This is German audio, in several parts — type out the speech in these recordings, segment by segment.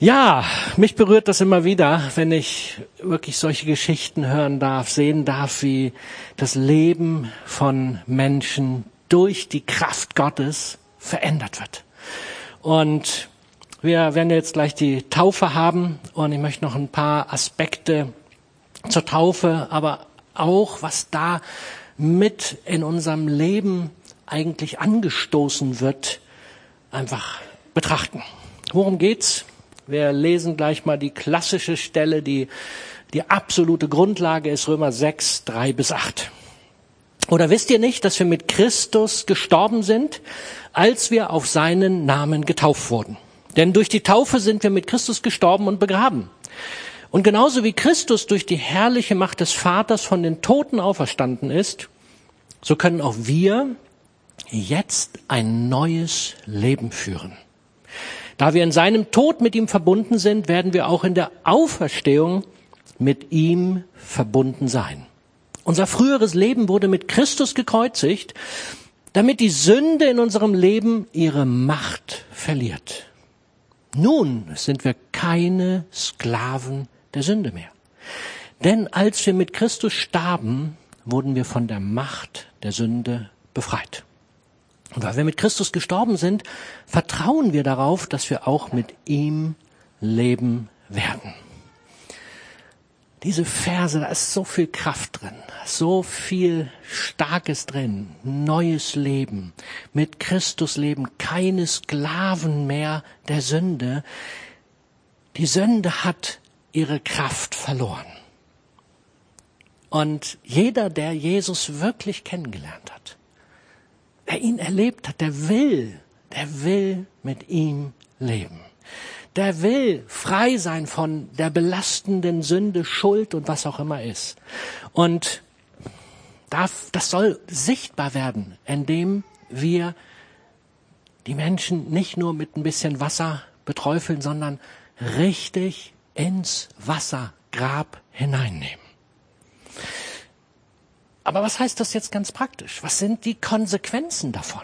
Ja, mich berührt das immer wieder, wenn ich wirklich solche Geschichten hören darf, sehen darf, wie das Leben von Menschen durch die Kraft Gottes verändert wird. Und wir werden jetzt gleich die Taufe haben und ich möchte noch ein paar Aspekte zur Taufe, aber auch was da mit in unserem Leben eigentlich angestoßen wird, einfach betrachten. Worum geht's? Wir lesen gleich mal die klassische Stelle, die die absolute Grundlage ist Römer 6, 3 bis 8. Oder wisst ihr nicht, dass wir mit Christus gestorben sind, als wir auf seinen Namen getauft wurden? Denn durch die Taufe sind wir mit Christus gestorben und begraben. Und genauso wie Christus durch die herrliche Macht des Vaters von den Toten auferstanden ist, so können auch wir jetzt ein neues Leben führen. Da wir in seinem Tod mit ihm verbunden sind, werden wir auch in der Auferstehung mit ihm verbunden sein. Unser früheres Leben wurde mit Christus gekreuzigt, damit die Sünde in unserem Leben ihre Macht verliert. Nun sind wir keine Sklaven der Sünde mehr. Denn als wir mit Christus starben, wurden wir von der Macht der Sünde befreit. Und weil wir mit Christus gestorben sind, vertrauen wir darauf, dass wir auch mit ihm leben werden. Diese Verse, da ist so viel Kraft drin, so viel Starkes drin, neues Leben, mit Christus leben, keine Sklaven mehr der Sünde. Die Sünde hat ihre Kraft verloren. Und jeder, der Jesus wirklich kennengelernt hat, der ihn erlebt hat, der will, der will mit ihm leben. Der will frei sein von der belastenden Sünde, Schuld und was auch immer ist. Und darf, das soll sichtbar werden, indem wir die Menschen nicht nur mit ein bisschen Wasser beträufeln, sondern richtig ins Wassergrab hineinnehmen. Aber was heißt das jetzt ganz praktisch? Was sind die Konsequenzen davon?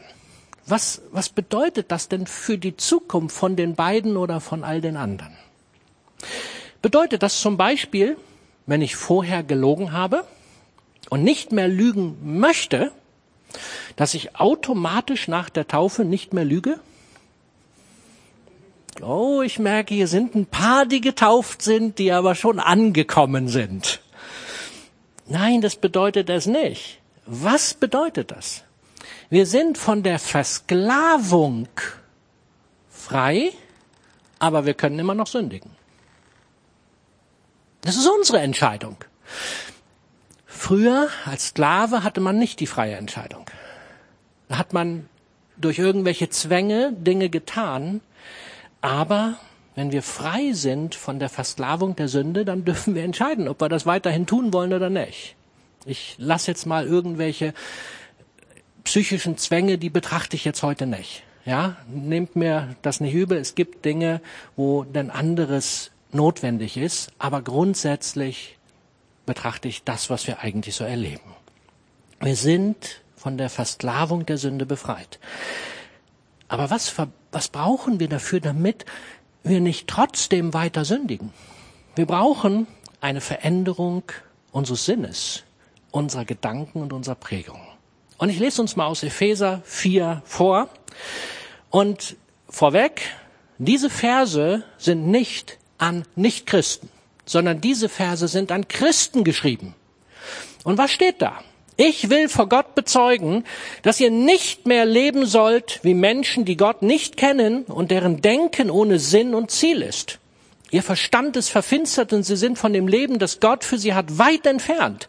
Was, was bedeutet das denn für die Zukunft von den beiden oder von all den anderen? Bedeutet das zum Beispiel, wenn ich vorher gelogen habe und nicht mehr lügen möchte, dass ich automatisch nach der Taufe nicht mehr lüge? Oh, ich merke, hier sind ein paar, die getauft sind, die aber schon angekommen sind. Nein, das bedeutet es nicht. Was bedeutet das? Wir sind von der Versklavung frei, aber wir können immer noch sündigen. Das ist unsere Entscheidung. Früher als Sklave hatte man nicht die freie Entscheidung. Da hat man durch irgendwelche Zwänge Dinge getan, aber wenn wir frei sind von der Versklavung der Sünde, dann dürfen wir entscheiden, ob wir das weiterhin tun wollen oder nicht. Ich lasse jetzt mal irgendwelche psychischen Zwänge, die betrachte ich jetzt heute nicht. Ja, nehmt mir das nicht übel. Es gibt Dinge, wo denn anderes notwendig ist, aber grundsätzlich betrachte ich das, was wir eigentlich so erleben. Wir sind von der Versklavung der Sünde befreit. Aber was, was brauchen wir dafür, damit wir nicht trotzdem weiter sündigen. Wir brauchen eine Veränderung unseres Sinnes, unserer Gedanken und unserer Prägung. Und ich lese uns mal aus Epheser 4 vor. Und vorweg, diese Verse sind nicht an Nichtchristen, sondern diese Verse sind an Christen geschrieben. Und was steht da? Ich will vor Gott bezeugen, dass ihr nicht mehr leben sollt wie Menschen, die Gott nicht kennen und deren Denken ohne Sinn und Ziel ist. Ihr Verstand ist verfinstert und sie sind von dem Leben, das Gott für sie hat, weit entfernt,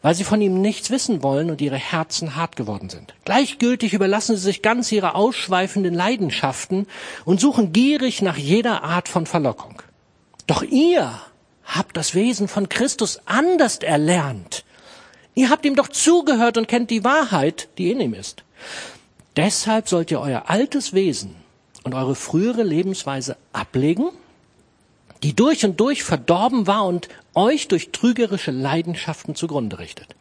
weil sie von ihm nichts wissen wollen und ihre Herzen hart geworden sind. Gleichgültig überlassen sie sich ganz ihre ausschweifenden Leidenschaften und suchen gierig nach jeder Art von Verlockung. Doch ihr habt das Wesen von Christus anders erlernt Ihr habt ihm doch zugehört und kennt die Wahrheit, die in ihm ist. Deshalb sollt ihr euer altes Wesen und eure frühere Lebensweise ablegen, die durch und durch verdorben war und euch durch trügerische Leidenschaften zugrunde richtet.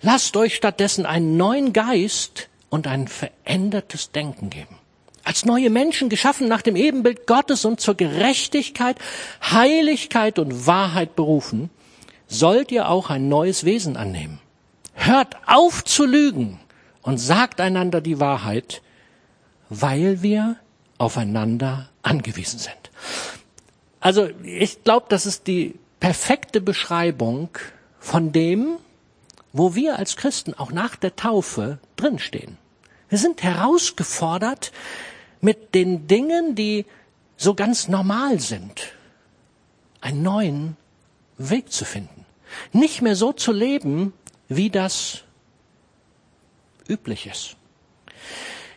Lasst euch stattdessen einen neuen Geist und ein verändertes Denken geben. als neue Menschen geschaffen nach dem Ebenbild Gottes und zur Gerechtigkeit, Heiligkeit und Wahrheit berufen, sollt ihr auch ein neues Wesen annehmen. Hört auf zu lügen und sagt einander die Wahrheit, weil wir aufeinander angewiesen sind. Also ich glaube, das ist die perfekte Beschreibung von dem, wo wir als Christen auch nach der Taufe drinstehen. Wir sind herausgefordert mit den Dingen, die so ganz normal sind, einen neuen Weg zu finden. Nicht mehr so zu leben, wie das üblich ist.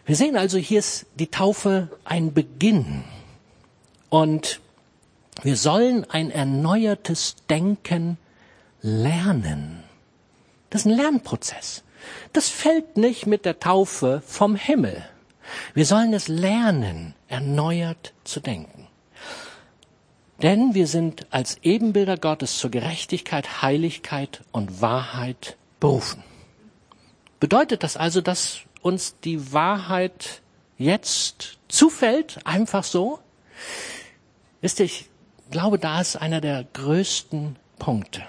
Wir sehen also, hier ist die Taufe ein Beginn. Und wir sollen ein erneuertes Denken lernen. Das ist ein Lernprozess. Das fällt nicht mit der Taufe vom Himmel. Wir sollen es lernen, erneuert zu denken. Denn wir sind als Ebenbilder Gottes zur Gerechtigkeit, Heiligkeit und Wahrheit berufen. Bedeutet das also, dass uns die Wahrheit jetzt zufällt, einfach so? Wisst ihr, ich glaube, da ist einer der größten Punkte.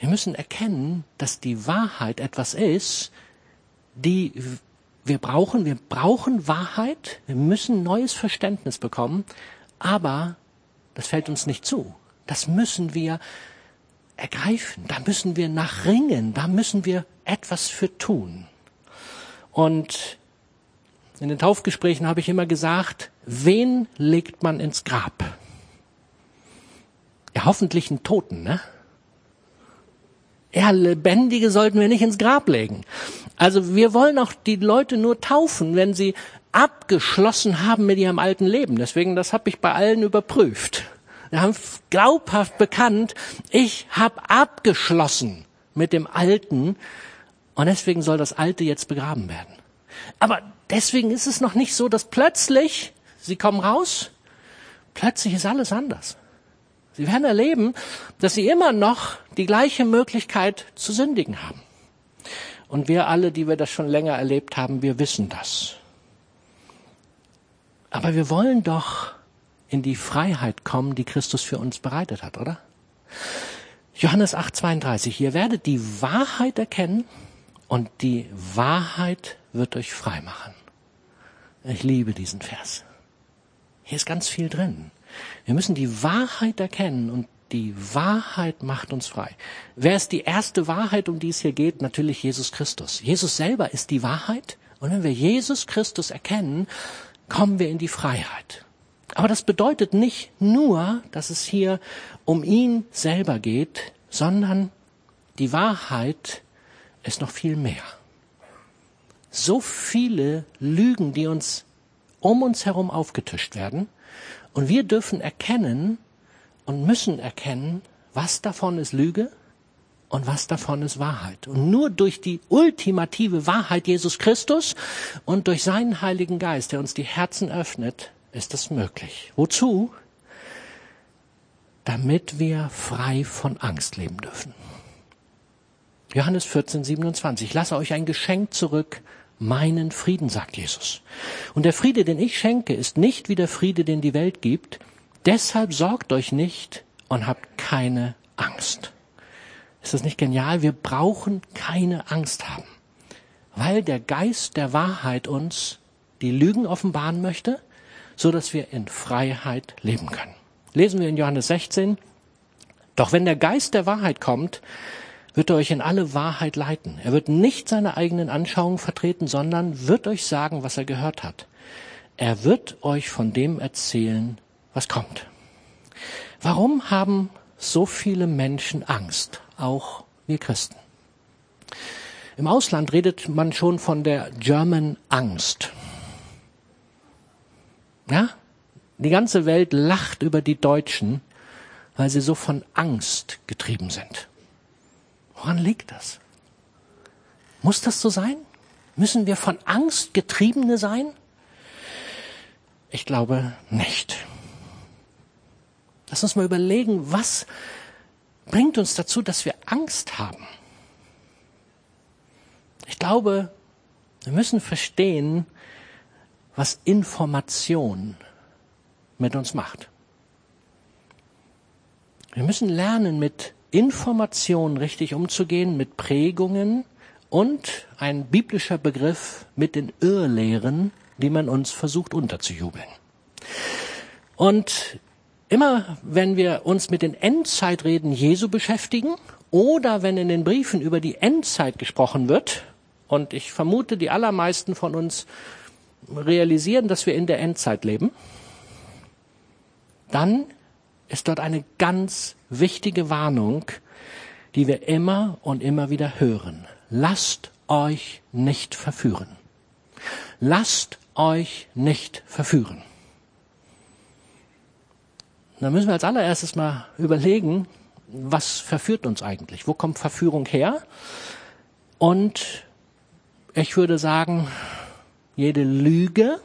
Wir müssen erkennen, dass die Wahrheit etwas ist, die wir brauchen. Wir brauchen Wahrheit. Wir müssen neues Verständnis bekommen. Aber das fällt uns nicht zu. Das müssen wir ergreifen. Da müssen wir nachringen. Da müssen wir etwas für tun. Und in den Taufgesprächen habe ich immer gesagt, wen legt man ins Grab? Ja, hoffentlich einen Toten, ne? Ja, Lebendige sollten wir nicht ins Grab legen. Also wir wollen auch die Leute nur taufen, wenn sie abgeschlossen haben mit ihrem alten Leben. Deswegen, das habe ich bei allen überprüft. Wir haben glaubhaft bekannt, ich habe abgeschlossen mit dem Alten und deswegen soll das Alte jetzt begraben werden. Aber deswegen ist es noch nicht so, dass plötzlich, sie kommen raus, plötzlich ist alles anders. Sie werden erleben, dass sie immer noch die gleiche Möglichkeit zu sündigen haben. Und wir alle, die wir das schon länger erlebt haben, wir wissen das. Aber wir wollen doch in die Freiheit kommen, die Christus für uns bereitet hat, oder? Johannes 8, 32. Ihr werdet die Wahrheit erkennen und die Wahrheit wird euch frei machen. Ich liebe diesen Vers. Hier ist ganz viel drin. Wir müssen die Wahrheit erkennen und die Wahrheit macht uns frei. Wer ist die erste Wahrheit, um die es hier geht? Natürlich Jesus Christus. Jesus selber ist die Wahrheit. Und wenn wir Jesus Christus erkennen, kommen wir in die Freiheit. Aber das bedeutet nicht nur, dass es hier um ihn selber geht, sondern die Wahrheit ist noch viel mehr. So viele Lügen, die uns um uns herum aufgetischt werden, und wir dürfen erkennen und müssen erkennen, was davon ist Lüge und was davon ist Wahrheit. Und nur durch die ultimative Wahrheit Jesus Christus und durch seinen Heiligen Geist, der uns die Herzen öffnet, ist das möglich. Wozu? Damit wir frei von Angst leben dürfen. Johannes 14, 27. Ich lasse euch ein Geschenk zurück, meinen Frieden, sagt Jesus. Und der Friede, den ich schenke, ist nicht wie der Friede, den die Welt gibt. Deshalb sorgt euch nicht und habt keine Angst. Ist das nicht genial? Wir brauchen keine Angst haben, weil der Geist der Wahrheit uns die Lügen offenbaren möchte, so dass wir in Freiheit leben können. Lesen wir in Johannes 16. Doch wenn der Geist der Wahrheit kommt, wird er euch in alle Wahrheit leiten. Er wird nicht seine eigenen Anschauungen vertreten, sondern wird euch sagen, was er gehört hat. Er wird euch von dem erzählen, was kommt. Warum haben so viele Menschen Angst, auch wir Christen? Im Ausland redet man schon von der German Angst. Ja? Die ganze Welt lacht über die Deutschen, weil sie so von Angst getrieben sind. Woran liegt das? Muss das so sein? Müssen wir von Angst getriebene sein? Ich glaube nicht. Lass uns mal überlegen, was bringt uns dazu, dass wir Angst haben? Ich glaube, wir müssen verstehen, was Information mit uns macht. Wir müssen lernen, mit Informationen richtig umzugehen, mit Prägungen und ein biblischer Begriff mit den Irrlehren, die man uns versucht unterzujubeln. Und immer wenn wir uns mit den Endzeitreden Jesu beschäftigen oder wenn in den Briefen über die Endzeit gesprochen wird, und ich vermute, die allermeisten von uns realisieren, dass wir in der Endzeit leben, dann ist dort eine ganz wichtige Warnung, die wir immer und immer wieder hören. Lasst euch nicht verführen. Lasst euch nicht verführen. Da müssen wir als allererstes mal überlegen, was verführt uns eigentlich? Wo kommt Verführung her? Und ich würde sagen, jede Lüge,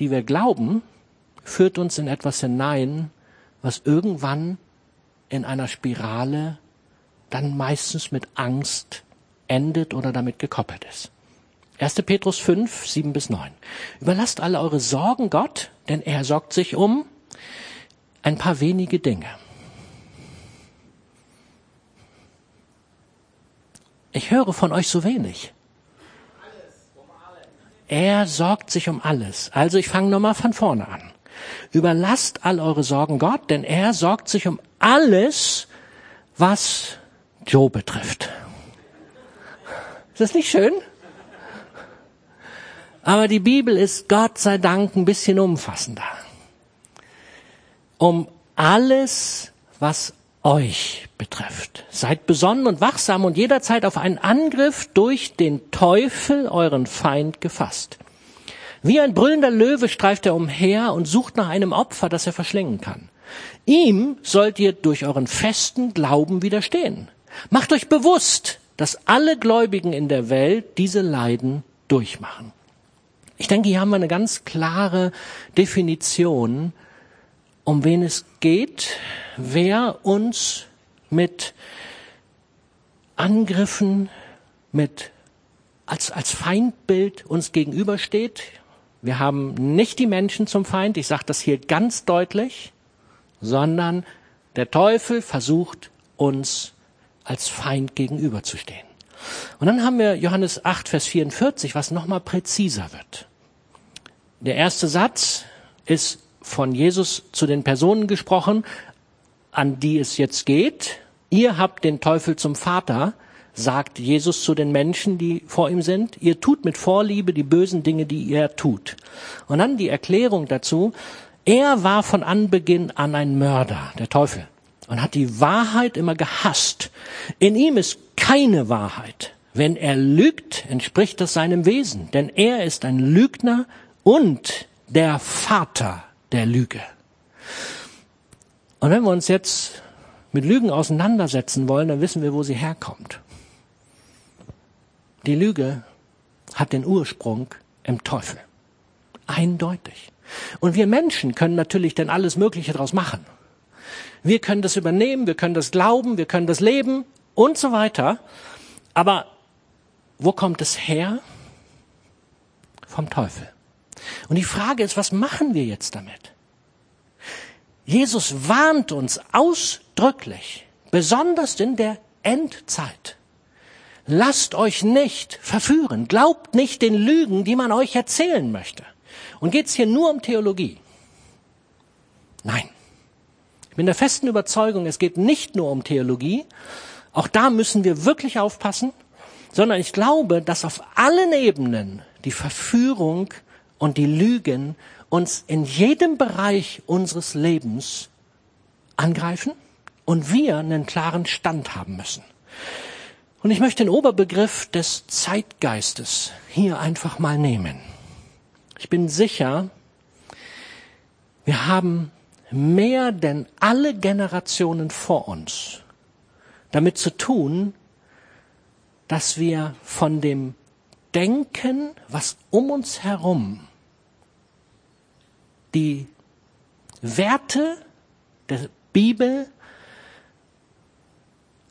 die wir glauben, führt uns in etwas hinein, was irgendwann in einer Spirale dann meistens mit Angst endet oder damit gekoppelt ist. 1. Petrus 5, 7 bis 9. Überlasst alle eure Sorgen Gott, denn er sorgt sich um ein paar wenige Dinge. Ich höre von euch so wenig. Er sorgt sich um alles. Also ich fange nochmal von vorne an. Überlasst all eure Sorgen Gott, denn er sorgt sich um alles, was Joe betrifft. Ist das nicht schön? Aber die Bibel ist Gott sei Dank ein bisschen umfassender. Um alles, was euch betrifft. Seid besonnen und wachsam und jederzeit auf einen Angriff durch den Teufel, euren Feind, gefasst. Wie ein brüllender Löwe streift er umher und sucht nach einem Opfer, das er verschlingen kann. Ihm sollt ihr durch euren festen Glauben widerstehen. Macht euch bewusst, dass alle Gläubigen in der Welt diese Leiden durchmachen. Ich denke, hier haben wir eine ganz klare Definition, um wen es geht, wer uns mit Angriffen, mit als, als Feindbild uns gegenübersteht. Wir haben nicht die Menschen zum Feind, ich sage das hier ganz deutlich, sondern der Teufel versucht uns als Feind gegenüberzustehen. Und dann haben wir Johannes 8, Vers 44, was nochmal präziser wird. Der erste Satz ist von Jesus zu den Personen gesprochen, an die es jetzt geht. Ihr habt den Teufel zum Vater, sagt Jesus zu den Menschen, die vor ihm sind. Ihr tut mit Vorliebe die bösen Dinge, die er tut. Und dann die Erklärung dazu. Er war von Anbeginn an ein Mörder, der Teufel, und hat die Wahrheit immer gehasst. In ihm ist keine Wahrheit. Wenn er lügt, entspricht das seinem Wesen, denn er ist ein Lügner und der Vater der Lüge. Und wenn wir uns jetzt mit Lügen auseinandersetzen wollen, dann wissen wir, wo sie herkommt. Die Lüge hat den Ursprung im Teufel. Eindeutig. Und wir Menschen können natürlich dann alles Mögliche daraus machen. Wir können das übernehmen, wir können das glauben, wir können das leben und so weiter. Aber wo kommt es her? Vom Teufel. Und die Frage ist, was machen wir jetzt damit? Jesus warnt uns ausdrücklich, besonders in der Endzeit. Lasst euch nicht verführen, glaubt nicht den Lügen, die man euch erzählen möchte. Und geht's hier nur um Theologie? Nein. Ich bin der festen Überzeugung, es geht nicht nur um Theologie. Auch da müssen wir wirklich aufpassen, sondern ich glaube, dass auf allen Ebenen die Verführung und die Lügen uns in jedem Bereich unseres Lebens angreifen und wir einen klaren Stand haben müssen. Und ich möchte den Oberbegriff des Zeitgeistes hier einfach mal nehmen. Ich bin sicher, wir haben mehr denn alle Generationen vor uns damit zu tun, dass wir von dem Denken, was um uns herum die Werte der Bibel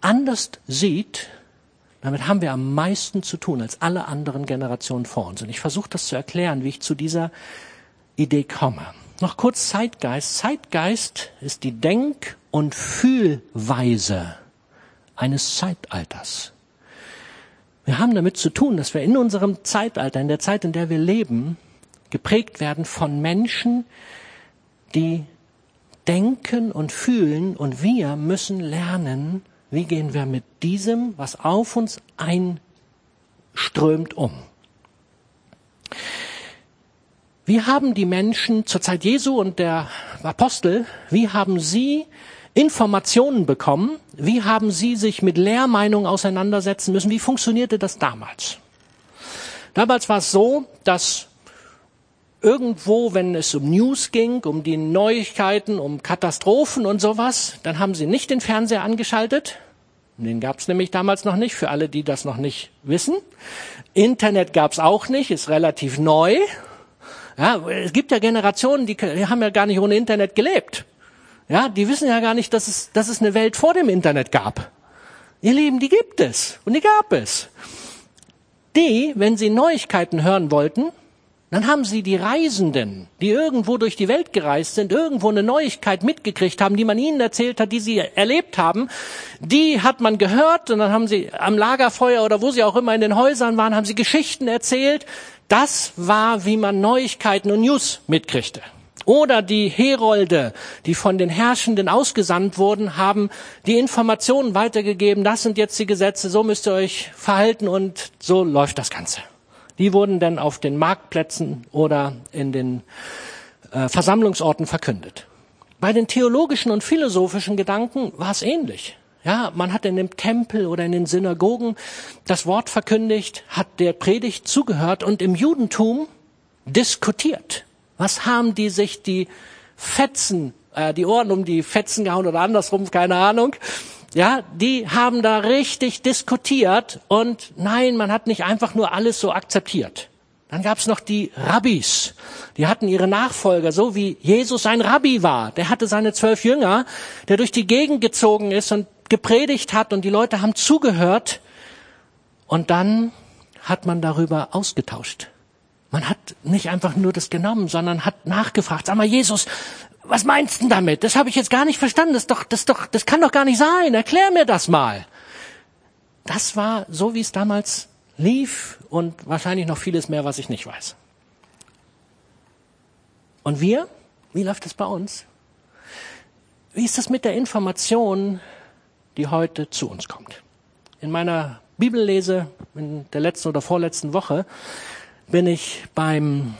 anders sieht, Damit haben wir am meisten zu tun als alle anderen Generationen vor uns. Und ich versuche das zu erklären, wie ich zu dieser Idee komme. Noch kurz Zeitgeist. Zeitgeist ist die Denk- und Fühlweise eines Zeitalters. Wir haben damit zu tun, dass wir in unserem Zeitalter, in der Zeit, in der wir leben, geprägt werden von Menschen, die denken und fühlen und wir müssen lernen, wie gehen wir mit diesem, was auf uns einströmt, um. Wie haben die Menschen zur Zeit Jesu und der Apostel, wie haben sie Informationen bekommen? Wie haben sie sich mit Lehrmeinungen auseinandersetzen müssen? Wie funktionierte das damals? Damals war es so, dass irgendwo, wenn es um News ging, um die Neuigkeiten, um Katastrophen und sowas, dann haben sie nicht den Fernseher angeschaltet. Den gab es nämlich damals noch nicht, für alle, die das noch nicht wissen. Internet gab es auch nicht, ist relativ neu. Ja, es gibt ja Generationen, die, die haben ja gar nicht ohne Internet gelebt. Ja, die wissen ja gar nicht, dass es, dass es eine Welt vor dem Internet gab. Ihr Lieben, die gibt es und die gab es. Die, wenn sie Neuigkeiten hören wollten, dann haben sie die Reisenden, die irgendwo durch die Welt gereist sind, irgendwo eine Neuigkeit mitgekriegt haben, die man ihnen erzählt hat, die sie erlebt haben, die hat man gehört und dann haben sie am Lagerfeuer oder wo sie auch immer in den Häusern waren, haben sie Geschichten erzählt. Das war, wie man Neuigkeiten und News mitkriegte. Oder die Herolde, die von den Herrschenden ausgesandt wurden, haben die Informationen weitergegeben, das sind jetzt die Gesetze, so müsst ihr euch verhalten und so läuft das Ganze. Die wurden dann auf den Marktplätzen oder in den äh, Versammlungsorten verkündet. Bei den theologischen und philosophischen Gedanken war es ähnlich. Ja, man hat in dem Tempel oder in den Synagogen das Wort verkündigt, hat der Predigt zugehört und im Judentum diskutiert. Was haben die sich die Fetzen, äh, die Ohren um die Fetzen gehauen oder andersrum, keine Ahnung. Ja, die haben da richtig diskutiert und nein, man hat nicht einfach nur alles so akzeptiert. Dann gab's noch die Rabbis. Die hatten ihre Nachfolger, so wie Jesus ein Rabbi war. Der hatte seine zwölf Jünger, der durch die Gegend gezogen ist und gepredigt hat und die Leute haben zugehört. Und dann hat man darüber ausgetauscht. Man hat nicht einfach nur das genommen, sondern hat nachgefragt. Sag mal, Jesus, was meinst du damit? Das habe ich jetzt gar nicht verstanden. Das doch, das doch, das kann doch gar nicht sein. Erklär mir das mal. Das war so, wie es damals lief und wahrscheinlich noch vieles mehr, was ich nicht weiß. Und wir? Wie läuft es bei uns? Wie ist das mit der Information, die heute zu uns kommt? In meiner Bibellese in der letzten oder vorletzten Woche bin ich beim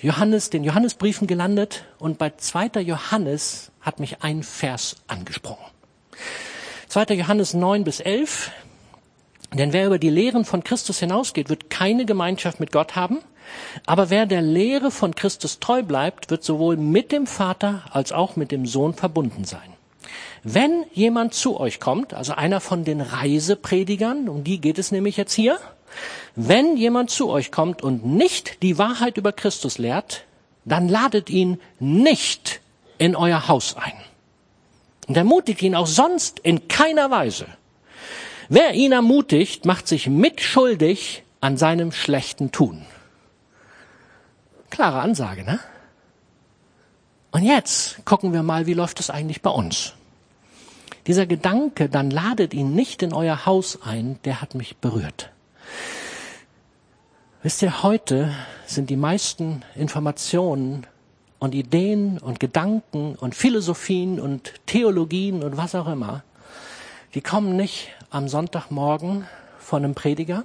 Johannes, den Johannesbriefen gelandet und bei 2. Johannes hat mich ein Vers angesprochen. 2. Johannes 9 bis 11. Denn wer über die Lehren von Christus hinausgeht, wird keine Gemeinschaft mit Gott haben. Aber wer der Lehre von Christus treu bleibt, wird sowohl mit dem Vater als auch mit dem Sohn verbunden sein. Wenn jemand zu euch kommt, also einer von den Reisepredigern, um die geht es nämlich jetzt hier, wenn jemand zu euch kommt und nicht die Wahrheit über Christus lehrt, dann ladet ihn nicht in euer Haus ein. Und ermutigt ihn auch sonst in keiner Weise. Wer ihn ermutigt, macht sich mitschuldig an seinem schlechten Tun. Klare Ansage, ne? Und jetzt gucken wir mal, wie läuft es eigentlich bei uns? Dieser Gedanke, dann ladet ihn nicht in euer Haus ein, der hat mich berührt. Wisst ihr, heute sind die meisten Informationen und Ideen und Gedanken und Philosophien und Theologien und was auch immer, die kommen nicht am Sonntagmorgen von einem Prediger.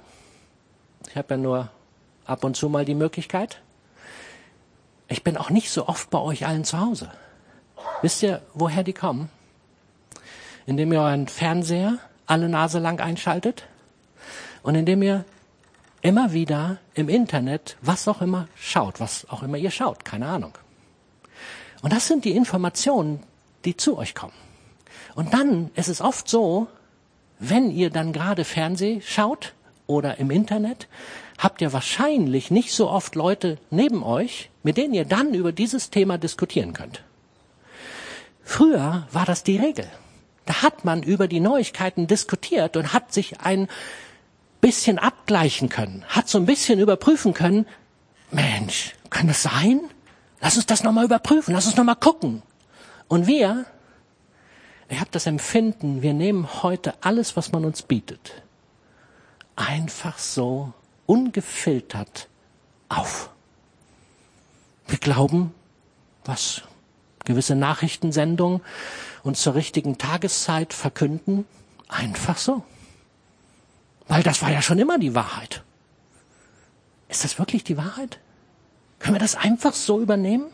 Ich habe ja nur ab und zu mal die Möglichkeit. Ich bin auch nicht so oft bei euch allen zu Hause. Wisst ihr, woher die kommen? Indem ihr euren Fernseher alle Nase lang einschaltet und indem ihr immer wieder im Internet, was auch immer schaut, was auch immer ihr schaut, keine Ahnung. Und das sind die Informationen, die zu euch kommen. Und dann ist es oft so, wenn ihr dann gerade Fernseh schaut oder im Internet, habt ihr wahrscheinlich nicht so oft Leute neben euch, mit denen ihr dann über dieses Thema diskutieren könnt. Früher war das die Regel. Da hat man über die Neuigkeiten diskutiert und hat sich ein bisschen abgleichen können, hat so ein bisschen überprüfen können, Mensch, kann das sein? Lass uns das nochmal überprüfen, lass uns nochmal gucken. Und wir, ich habe das Empfinden, wir nehmen heute alles, was man uns bietet, einfach so ungefiltert auf. Wir glauben, was gewisse Nachrichtensendungen uns zur richtigen Tageszeit verkünden, einfach so. Weil das war ja schon immer die Wahrheit. Ist das wirklich die Wahrheit? Können wir das einfach so übernehmen?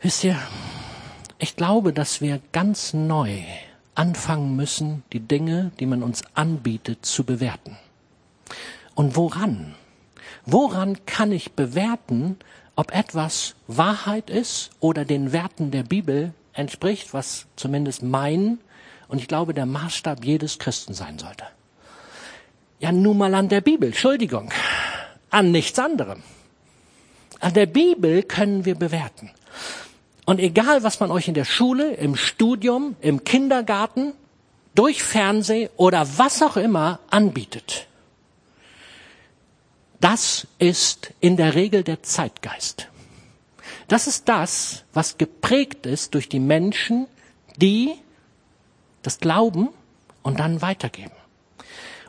Wisst ihr, ich glaube, dass wir ganz neu anfangen müssen, die Dinge, die man uns anbietet, zu bewerten. Und woran? Woran kann ich bewerten, ob etwas Wahrheit ist oder den Werten der Bibel entspricht, was zumindest mein und ich glaube der Maßstab jedes Christen sein sollte? Ja, nun mal an der Bibel, Entschuldigung, an nichts anderem. An der Bibel können wir bewerten. Und egal, was man euch in der Schule, im Studium, im Kindergarten, durch Fernseh oder was auch immer anbietet, das ist in der Regel der Zeitgeist. Das ist das, was geprägt ist durch die Menschen, die das glauben und dann weitergeben.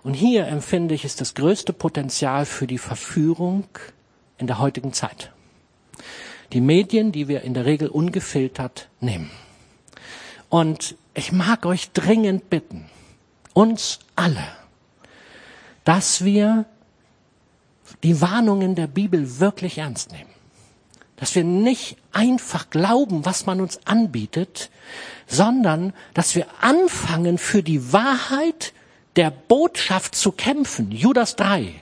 Und hier empfinde ich, ist das größte Potenzial für die Verführung in der heutigen Zeit. Die Medien, die wir in der Regel ungefiltert nehmen. Und ich mag euch dringend bitten, uns alle, dass wir die Warnungen der Bibel wirklich ernst nehmen. Dass wir nicht einfach glauben, was man uns anbietet, sondern dass wir anfangen, für die Wahrheit der Botschaft zu kämpfen. Judas 3.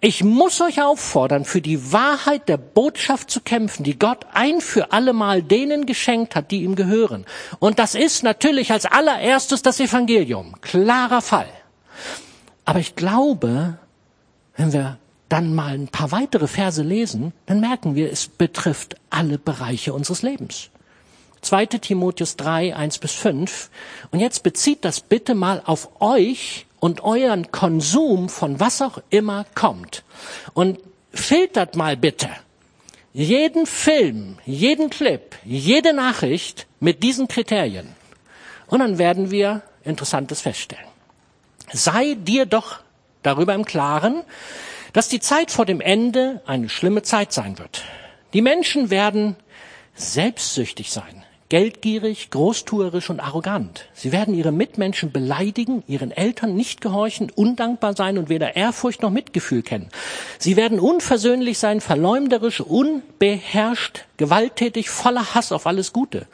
Ich muss euch auffordern, für die Wahrheit der Botschaft zu kämpfen, die Gott ein für allemal denen geschenkt hat, die ihm gehören. Und das ist natürlich als allererstes das Evangelium. Klarer Fall. Aber ich glaube, wenn wir dann mal ein paar weitere Verse lesen, dann merken wir, es betrifft alle Bereiche unseres Lebens. 2. Timotheus 3, 1 bis 5. Und jetzt bezieht das bitte mal auf euch und euren Konsum von was auch immer kommt. Und filtert mal bitte jeden Film, jeden Clip, jede Nachricht mit diesen Kriterien. Und dann werden wir Interessantes feststellen. Sei dir doch darüber im Klaren, dass die Zeit vor dem Ende eine schlimme Zeit sein wird. Die Menschen werden selbstsüchtig sein, geldgierig, großtuerisch und arrogant. Sie werden ihre Mitmenschen beleidigen, ihren Eltern nicht gehorchen, undankbar sein und weder Ehrfurcht noch Mitgefühl kennen. Sie werden unversöhnlich sein, verleumderisch, unbeherrscht, gewalttätig, voller Hass auf alles Gute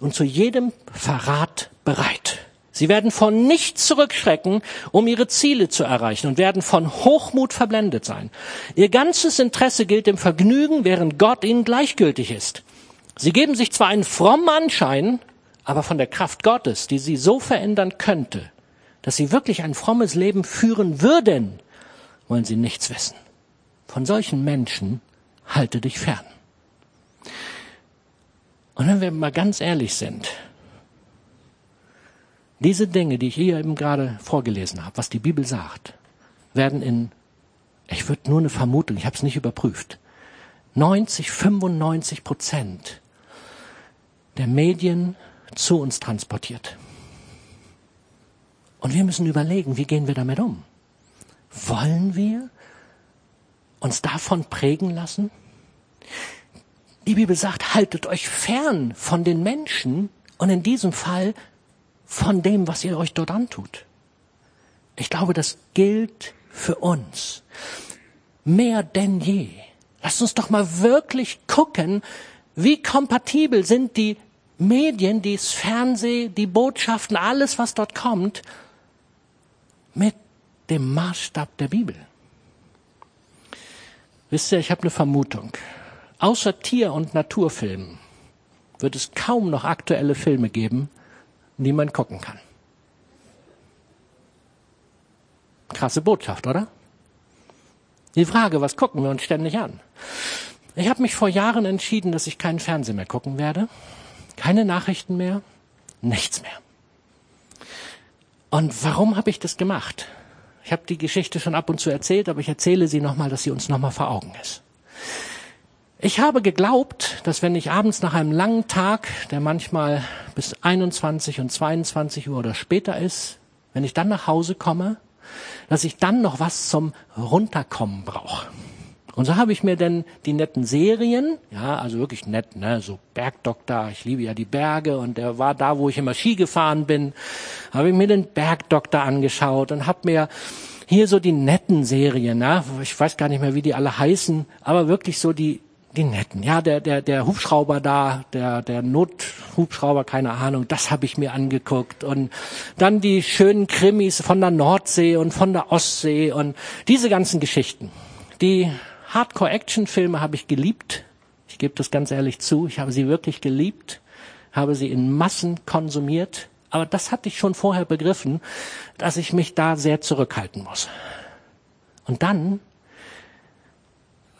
und zu jedem Verrat bereit. Sie werden von nichts zurückschrecken, um ihre Ziele zu erreichen und werden von Hochmut verblendet sein. Ihr ganzes Interesse gilt dem Vergnügen, während Gott ihnen gleichgültig ist. Sie geben sich zwar einen frommen Anschein, aber von der Kraft Gottes, die sie so verändern könnte, dass sie wirklich ein frommes Leben führen würden, wollen sie nichts wissen. Von solchen Menschen halte dich fern. Und wenn wir mal ganz ehrlich sind, diese Dinge, die ich hier eben gerade vorgelesen habe, was die Bibel sagt, werden in, ich würde nur eine Vermutung, ich habe es nicht überprüft, 90, 95 Prozent der Medien zu uns transportiert. Und wir müssen überlegen, wie gehen wir damit um? Wollen wir uns davon prägen lassen? Die Bibel sagt, haltet euch fern von den Menschen und in diesem Fall von dem, was ihr euch dort antut. Ich glaube, das gilt für uns mehr denn je. Lasst uns doch mal wirklich gucken, wie kompatibel sind die Medien, das Fernsehen, die Botschaften, alles, was dort kommt, mit dem Maßstab der Bibel. Wisst ihr, ich habe eine Vermutung. Außer Tier- und Naturfilmen wird es kaum noch aktuelle Filme geben, die man gucken kann. Krasse Botschaft, oder? Die Frage, was gucken wir uns ständig an? Ich habe mich vor Jahren entschieden, dass ich keinen Fernsehen mehr gucken werde keine Nachrichten mehr, nichts mehr. Und warum habe ich das gemacht? Ich habe die Geschichte schon ab und zu erzählt, aber ich erzähle sie nochmal, dass sie uns nochmal vor Augen ist. Ich habe geglaubt, dass wenn ich abends nach einem langen Tag, der manchmal bis 21 und 22 Uhr oder später ist, wenn ich dann nach Hause komme, dass ich dann noch was zum Runterkommen brauche. Und so habe ich mir denn die netten Serien, ja, also wirklich nett, ne, so Bergdoktor, ich liebe ja die Berge und der war da, wo ich immer Ski gefahren bin, habe ich mir den Bergdoktor angeschaut und habe mir hier so die netten Serien, ne, ich weiß gar nicht mehr, wie die alle heißen, aber wirklich so die die netten, ja, der der der Hubschrauber da, der der Nothubschrauber, keine Ahnung, das habe ich mir angeguckt und dann die schönen Krimis von der Nordsee und von der Ostsee und diese ganzen Geschichten, die Hardcore-Action-Filme habe ich geliebt. Ich gebe das ganz ehrlich zu. Ich habe sie wirklich geliebt, habe sie in Massen konsumiert. Aber das hatte ich schon vorher begriffen, dass ich mich da sehr zurückhalten muss. Und dann,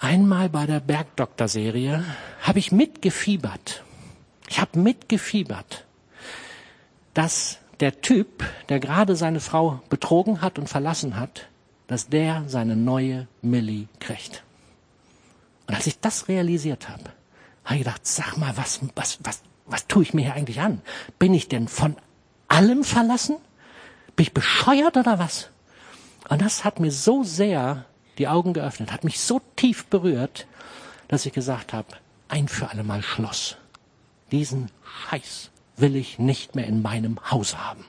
einmal bei der Bergdoktor-Serie, habe ich mitgefiebert. Ich habe mitgefiebert, dass der Typ, der gerade seine Frau betrogen hat und verlassen hat, dass der seine neue Millie kriegt. Und als ich das realisiert habe, habe ich gedacht, sag mal, was, was, was, was tue ich mir hier eigentlich an? Bin ich denn von allem verlassen? Bin ich bescheuert oder was? Und das hat mir so sehr die Augen geöffnet, hat mich so tief berührt, dass ich gesagt habe, ein für alle Mal Schluss. Diesen Scheiß will ich nicht mehr in meinem Haus haben.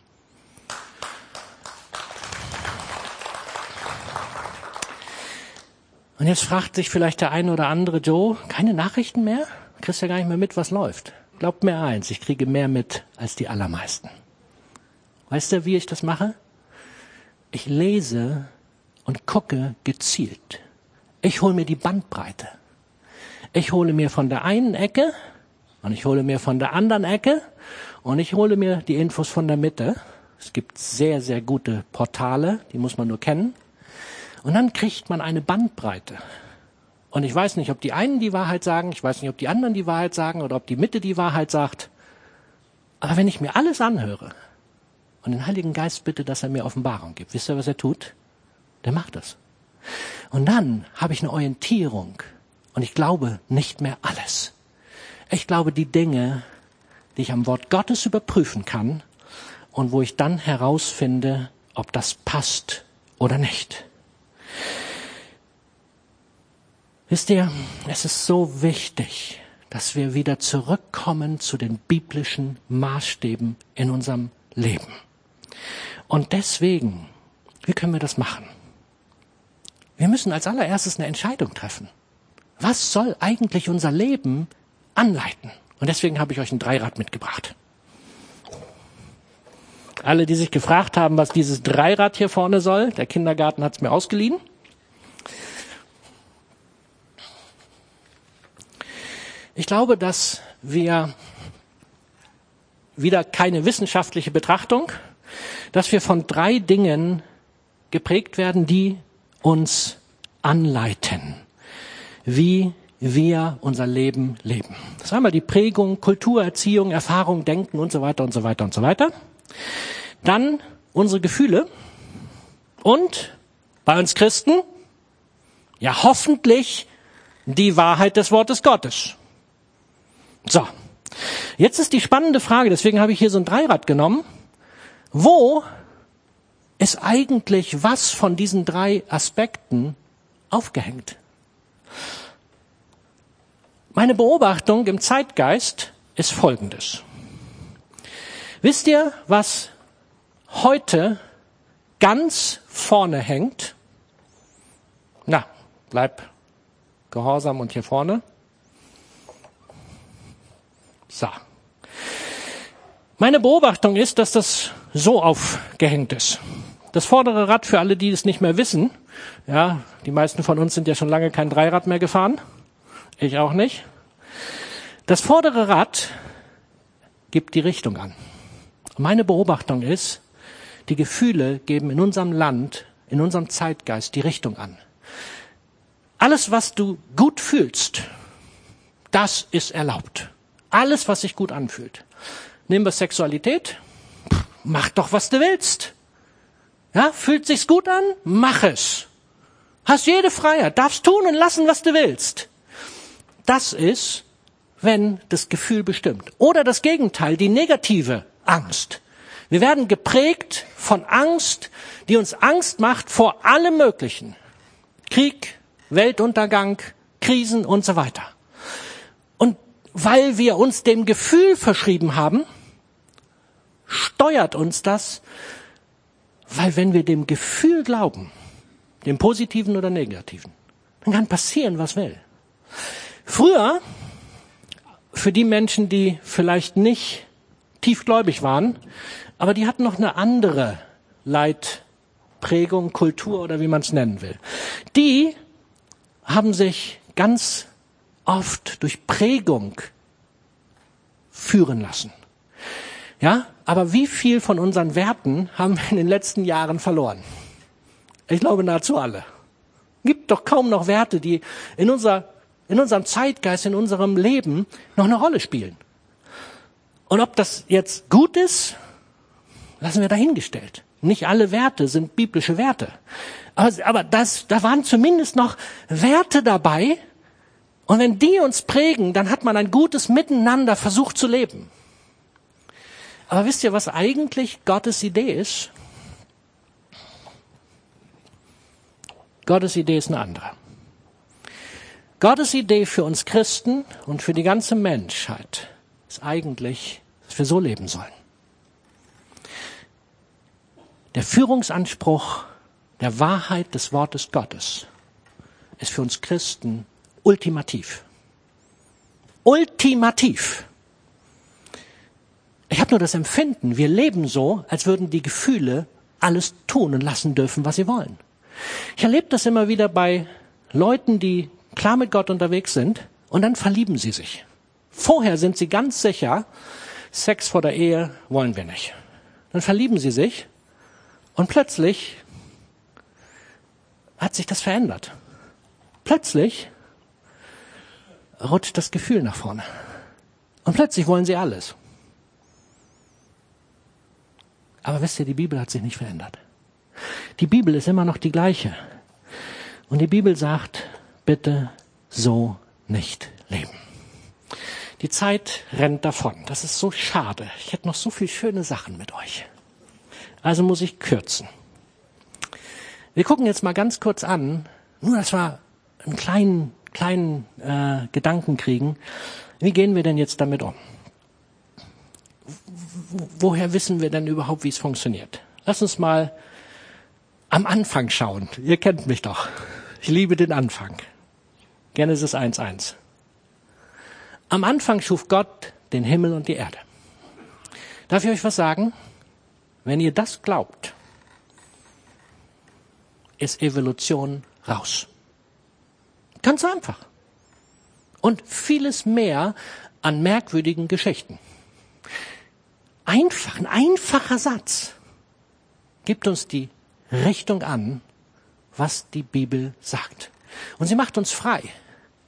Und jetzt fragt sich vielleicht der eine oder andere, Joe, keine Nachrichten mehr? Kriegst ja gar nicht mehr mit, was läuft. Glaubt mir eins, ich kriege mehr mit als die allermeisten. Weißt du, wie ich das mache? Ich lese und gucke gezielt. Ich hole mir die Bandbreite. Ich hole mir von der einen Ecke und ich hole mir von der anderen Ecke und ich hole mir die Infos von der Mitte. Es gibt sehr, sehr gute Portale, die muss man nur kennen. Und dann kriegt man eine Bandbreite. Und ich weiß nicht, ob die einen die Wahrheit sagen, ich weiß nicht, ob die anderen die Wahrheit sagen oder ob die Mitte die Wahrheit sagt. Aber wenn ich mir alles anhöre und den Heiligen Geist bitte, dass er mir Offenbarung gibt, wisst ihr, was er tut? Der macht das. Und dann habe ich eine Orientierung und ich glaube nicht mehr alles. Ich glaube die Dinge, die ich am Wort Gottes überprüfen kann und wo ich dann herausfinde, ob das passt oder nicht. Wisst ihr, es ist so wichtig, dass wir wieder zurückkommen zu den biblischen Maßstäben in unserem Leben. Und deswegen, wie können wir das machen? Wir müssen als allererstes eine Entscheidung treffen. Was soll eigentlich unser Leben anleiten? Und deswegen habe ich euch ein Dreirad mitgebracht. Alle, die sich gefragt haben, was dieses Dreirad hier vorne soll, der Kindergarten hat es mir ausgeliehen. Ich glaube, dass wir wieder keine wissenschaftliche Betrachtung, dass wir von drei Dingen geprägt werden, die uns anleiten, wie wir unser Leben leben. Das ist einmal die Prägung, Kultur, Erziehung, Erfahrung, Denken und so weiter und so weiter und so weiter. Dann unsere Gefühle und bei uns Christen, ja hoffentlich die Wahrheit des Wortes Gottes. So, jetzt ist die spannende Frage, deswegen habe ich hier so ein Dreirad genommen. Wo ist eigentlich was von diesen drei Aspekten aufgehängt? Meine Beobachtung im Zeitgeist ist folgendes. Wisst ihr, was heute ganz vorne hängt? Na, bleib gehorsam und hier vorne. So. Meine Beobachtung ist, dass das so aufgehängt ist. Das vordere Rad für alle, die es nicht mehr wissen, ja, die meisten von uns sind ja schon lange kein Dreirad mehr gefahren. Ich auch nicht. Das vordere Rad gibt die Richtung an. Meine Beobachtung ist, die Gefühle geben in unserem Land, in unserem Zeitgeist die Richtung an. Alles, was du gut fühlst, das ist erlaubt. Alles, was sich gut anfühlt. Nehmen wir Sexualität. Mach doch, was du willst. Ja, fühlt sich's gut an? Mach es. Hast jede Freiheit, darfst tun und lassen, was du willst. Das ist, wenn das Gefühl bestimmt. Oder das Gegenteil, die negative Angst. Wir werden geprägt von Angst, die uns Angst macht vor allem Möglichen. Krieg, Weltuntergang, Krisen und so weiter. Und weil wir uns dem Gefühl verschrieben haben, steuert uns das, weil wenn wir dem Gefühl glauben, dem positiven oder negativen, dann kann passieren, was will. Früher, für die Menschen, die vielleicht nicht tiefgläubig waren, aber die hatten noch eine andere Leitprägung, Kultur oder wie man es nennen will. Die haben sich ganz oft durch Prägung führen lassen. Ja, aber wie viel von unseren Werten haben wir in den letzten Jahren verloren? Ich glaube nahezu alle. Gibt doch kaum noch Werte, die in, unser, in unserem Zeitgeist, in unserem Leben noch eine Rolle spielen. Und ob das jetzt gut ist, lassen wir dahingestellt. Nicht alle Werte sind biblische Werte. Aber, aber das, da waren zumindest noch Werte dabei. Und wenn die uns prägen, dann hat man ein gutes Miteinander versucht zu leben. Aber wisst ihr, was eigentlich Gottes Idee ist? Gottes Idee ist eine andere. Gottes Idee für uns Christen und für die ganze Menschheit ist eigentlich, dass wir so leben sollen. Der Führungsanspruch der Wahrheit des Wortes Gottes ist für uns Christen ultimativ. Ultimativ. Ich habe nur das Empfinden, wir leben so, als würden die Gefühle alles tun und lassen dürfen, was sie wollen. Ich erlebe das immer wieder bei Leuten, die klar mit Gott unterwegs sind und dann verlieben sie sich. Vorher sind sie ganz sicher, Sex vor der Ehe wollen wir nicht. Dann verlieben sie sich und plötzlich hat sich das verändert. Plötzlich rutscht das Gefühl nach vorne. Und plötzlich wollen sie alles. Aber wisst ihr, die Bibel hat sich nicht verändert. Die Bibel ist immer noch die gleiche. Und die Bibel sagt, bitte so nicht leben. Die Zeit rennt davon. Das ist so schade. Ich hätte noch so viel schöne Sachen mit euch. Also muss ich kürzen. Wir gucken jetzt mal ganz kurz an, nur dass wir einen kleinen, kleinen äh, Gedanken kriegen. Wie gehen wir denn jetzt damit um? Woher wissen wir denn überhaupt, wie es funktioniert? Lass uns mal am Anfang schauen. Ihr kennt mich doch. Ich liebe den Anfang. Genesis 1.1. Am Anfang schuf Gott den Himmel und die Erde. Darf ich euch was sagen? Wenn ihr das glaubt, ist Evolution raus. Ganz einfach. Und vieles mehr an merkwürdigen Geschichten. Einfach, ein einfacher Satz gibt uns die Richtung an, was die Bibel sagt. Und sie macht uns frei,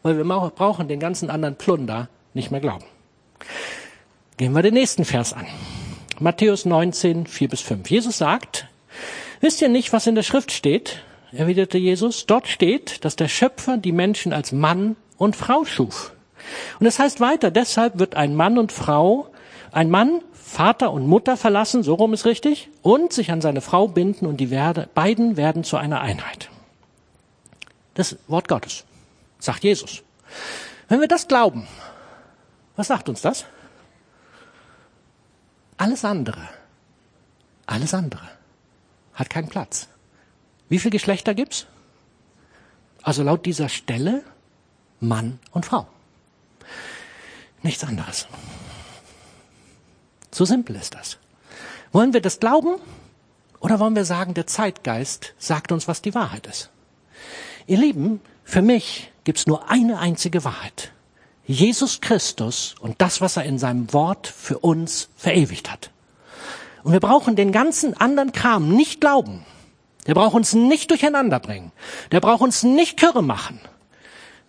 weil wir brauchen den ganzen anderen Plunder nicht mehr glauben. Gehen wir den nächsten Vers an. Matthäus 19, 4 bis 5. Jesus sagt, wisst ihr nicht, was in der Schrift steht? erwiderte Jesus. Dort steht, dass der Schöpfer die Menschen als Mann und Frau schuf. Und es heißt weiter, deshalb wird ein Mann und Frau, ein Mann Vater und Mutter verlassen, so rum ist richtig, und sich an seine Frau binden und die werde, beiden werden zu einer Einheit. Das Wort Gottes, sagt Jesus. Wenn wir das glauben, was sagt uns das? Alles andere, alles andere hat keinen Platz. Wie viele Geschlechter gibt's? Also laut dieser Stelle Mann und Frau. Nichts anderes. So simpel ist das. Wollen wir das glauben oder wollen wir sagen, der Zeitgeist sagt uns, was die Wahrheit ist? Ihr Lieben, für mich gibt's nur eine einzige Wahrheit. Jesus Christus und das, was er in seinem Wort für uns verewigt hat. Und wir brauchen den ganzen anderen Kram nicht glauben. Der braucht uns nicht durcheinander bringen. Der braucht uns nicht kürre machen.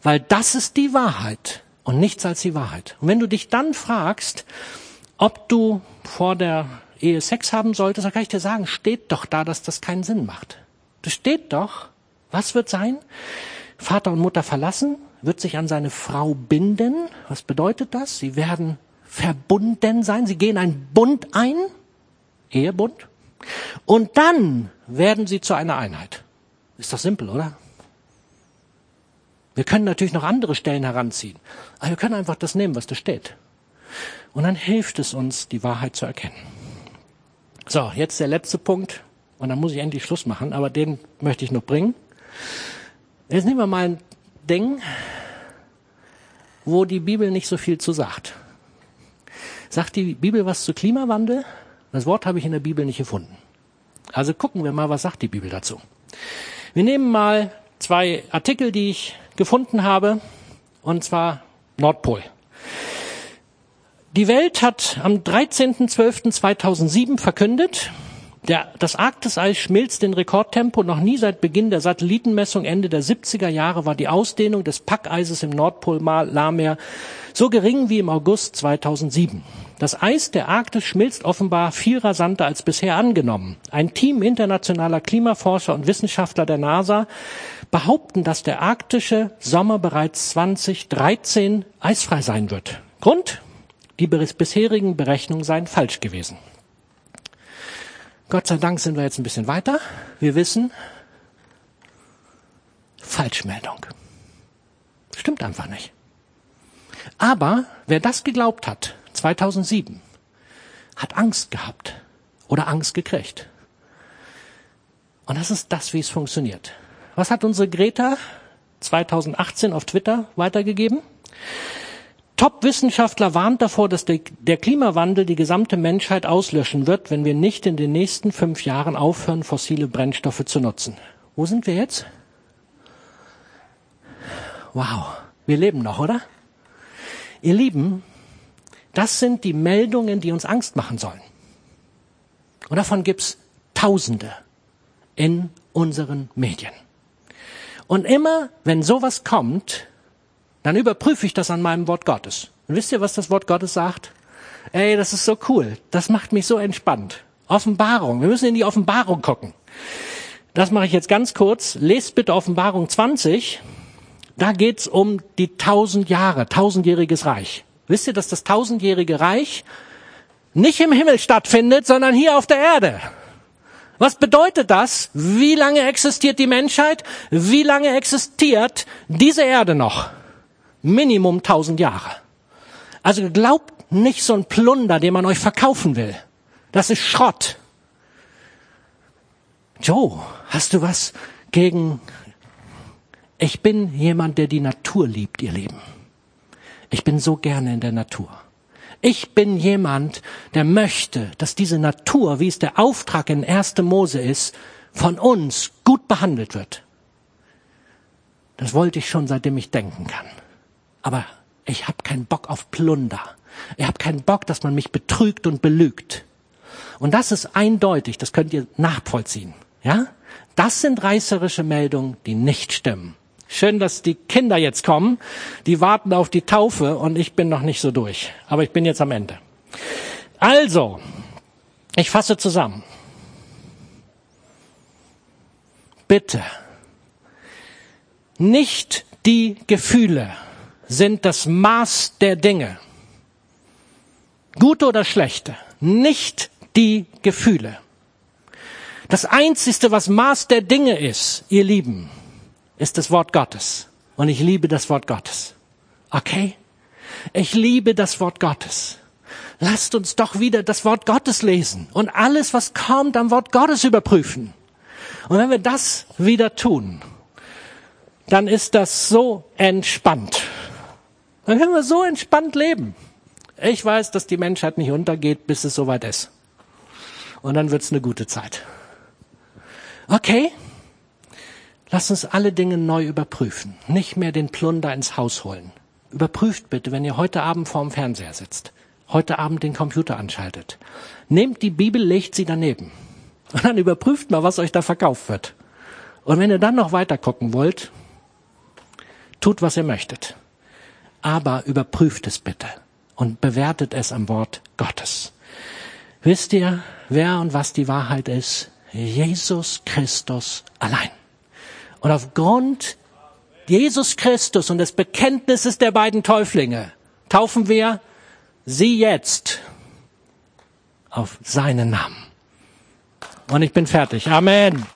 Weil das ist die Wahrheit und nichts als die Wahrheit. Und wenn du dich dann fragst, ob du vor der Ehe Sex haben solltest, dann kann ich dir sagen, steht doch da, dass das keinen Sinn macht. Das steht doch. Was wird sein? Vater und Mutter verlassen, wird sich an seine Frau binden. Was bedeutet das? Sie werden verbunden sein. Sie gehen einen Bund ein. Ehebund. Und dann werden sie zu einer Einheit. Ist doch simpel, oder? Wir können natürlich noch andere Stellen heranziehen, aber wir können einfach das nehmen, was da steht. Und dann hilft es uns, die Wahrheit zu erkennen. So, jetzt der letzte Punkt. Und dann muss ich endlich Schluss machen, aber den möchte ich noch bringen. Jetzt nehmen wir mal ein Ding, wo die Bibel nicht so viel zu sagt. Sagt die Bibel was zu Klimawandel? Das Wort habe ich in der Bibel nicht gefunden. Also gucken wir mal, was sagt die Bibel dazu. Wir nehmen mal zwei Artikel, die ich gefunden habe, und zwar Nordpol. Die Welt hat am 13.12.2007 verkündet, der, das Arktiseis schmilzt in Rekordtempo. Noch nie seit Beginn der Satellitenmessung Ende der 70er Jahre war die Ausdehnung des Packeises im Nordpolmeer so gering wie im August 2007. Das Eis der Arktis schmilzt offenbar viel rasanter als bisher angenommen. Ein Team internationaler Klimaforscher und Wissenschaftler der NASA behaupten, dass der arktische Sommer bereits 2013 eisfrei sein wird. Grund? Die bisherigen Berechnungen seien falsch gewesen. Gott sei Dank sind wir jetzt ein bisschen weiter. Wir wissen, Falschmeldung. Stimmt einfach nicht. Aber wer das geglaubt hat, 2007, hat Angst gehabt oder Angst gekriegt. Und das ist das, wie es funktioniert. Was hat unsere Greta 2018 auf Twitter weitergegeben? Top-Wissenschaftler warnt davor, dass der Klimawandel die gesamte Menschheit auslöschen wird, wenn wir nicht in den nächsten fünf Jahren aufhören, fossile Brennstoffe zu nutzen. Wo sind wir jetzt? Wow, wir leben noch, oder? Ihr Lieben, das sind die Meldungen, die uns Angst machen sollen. Und davon gibt's Tausende in unseren Medien. Und immer, wenn sowas kommt, dann überprüfe ich das an meinem Wort Gottes. Und wisst ihr, was das Wort Gottes sagt? Ey, das ist so cool. Das macht mich so entspannt. Offenbarung. Wir müssen in die Offenbarung gucken. Das mache ich jetzt ganz kurz. Lest bitte Offenbarung 20. Da geht's um die tausend Jahre, tausendjähriges Reich. Wisst ihr, dass das tausendjährige Reich nicht im Himmel stattfindet, sondern hier auf der Erde? Was bedeutet das? Wie lange existiert die Menschheit? Wie lange existiert diese Erde noch? Minimum tausend Jahre. Also glaubt nicht so ein Plunder, den man euch verkaufen will. Das ist Schrott. Joe, hast du was gegen... Ich bin jemand, der die Natur liebt, ihr Lieben. Ich bin so gerne in der Natur. Ich bin jemand, der möchte, dass diese Natur, wie es der Auftrag in 1. Mose ist, von uns gut behandelt wird. Das wollte ich schon, seitdem ich denken kann. Aber ich habe keinen Bock auf Plunder. Ich habe keinen Bock, dass man mich betrügt und belügt. Und das ist eindeutig, das könnt ihr nachvollziehen. Ja? Das sind reißerische Meldungen, die nicht stimmen. Schön, dass die Kinder jetzt kommen. Die warten auf die Taufe und ich bin noch nicht so durch. Aber ich bin jetzt am Ende. Also, ich fasse zusammen. Bitte, nicht die Gefühle sind das Maß der Dinge. Gute oder schlechte, nicht die Gefühle. Das Einzige, was Maß der Dinge ist, ihr Lieben, ist das Wort Gottes. Und ich liebe das Wort Gottes. Okay? Ich liebe das Wort Gottes. Lasst uns doch wieder das Wort Gottes lesen und alles, was kommt, am Wort Gottes überprüfen. Und wenn wir das wieder tun, dann ist das so entspannt. Dann können wir so entspannt leben. Ich weiß, dass die Menschheit nicht untergeht, bis es soweit ist. Und dann wird's eine gute Zeit. Okay? Lasst uns alle Dinge neu überprüfen. Nicht mehr den Plunder ins Haus holen. Überprüft bitte, wenn ihr heute Abend vorm Fernseher sitzt, heute Abend den Computer anschaltet. Nehmt die Bibel, legt sie daneben. Und dann überprüft mal, was euch da verkauft wird. Und wenn ihr dann noch weiter gucken wollt, tut, was ihr möchtet. Aber überprüft es bitte und bewertet es am Wort Gottes. Wisst ihr, wer und was die Wahrheit ist? Jesus Christus allein. Und aufgrund Jesus Christus und des Bekenntnisses der beiden Täuflinge taufen wir sie jetzt auf seinen Namen. Und ich bin fertig. Amen.